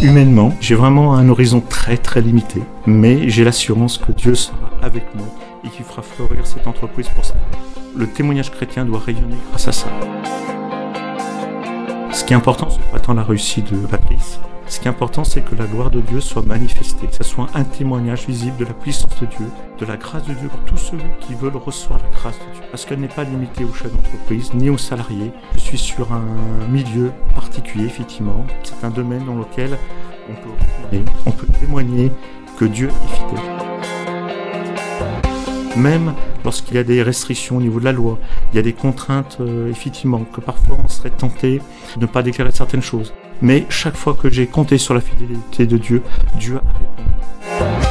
Humainement, j'ai vraiment un horizon très très limité, mais j'ai l'assurance que Dieu sera avec nous et qu'il fera fleurir cette entreprise pour ça. Le témoignage chrétien doit rayonner grâce à ça. Ce qui est important, c'est pas tant la réussite de Patrice, ce qui est important, c'est que la gloire de Dieu soit manifestée, que ce soit un témoignage visible de la puissance de Dieu, de la grâce de Dieu pour tous ceux qui veulent recevoir la grâce de Dieu. Parce qu'elle n'est pas limitée aux chefs d'entreprise, ni aux salariés. Je suis sur un milieu effectivement. C'est un domaine dans lequel on peut, on peut témoigner que Dieu est fidèle même lorsqu'il y a des restrictions au niveau de la loi, il y a des contraintes, euh, effectivement, que parfois on serait tenté de ne pas déclarer certaines choses. Mais chaque fois que j'ai compté sur la fidélité de Dieu, Dieu a répondu.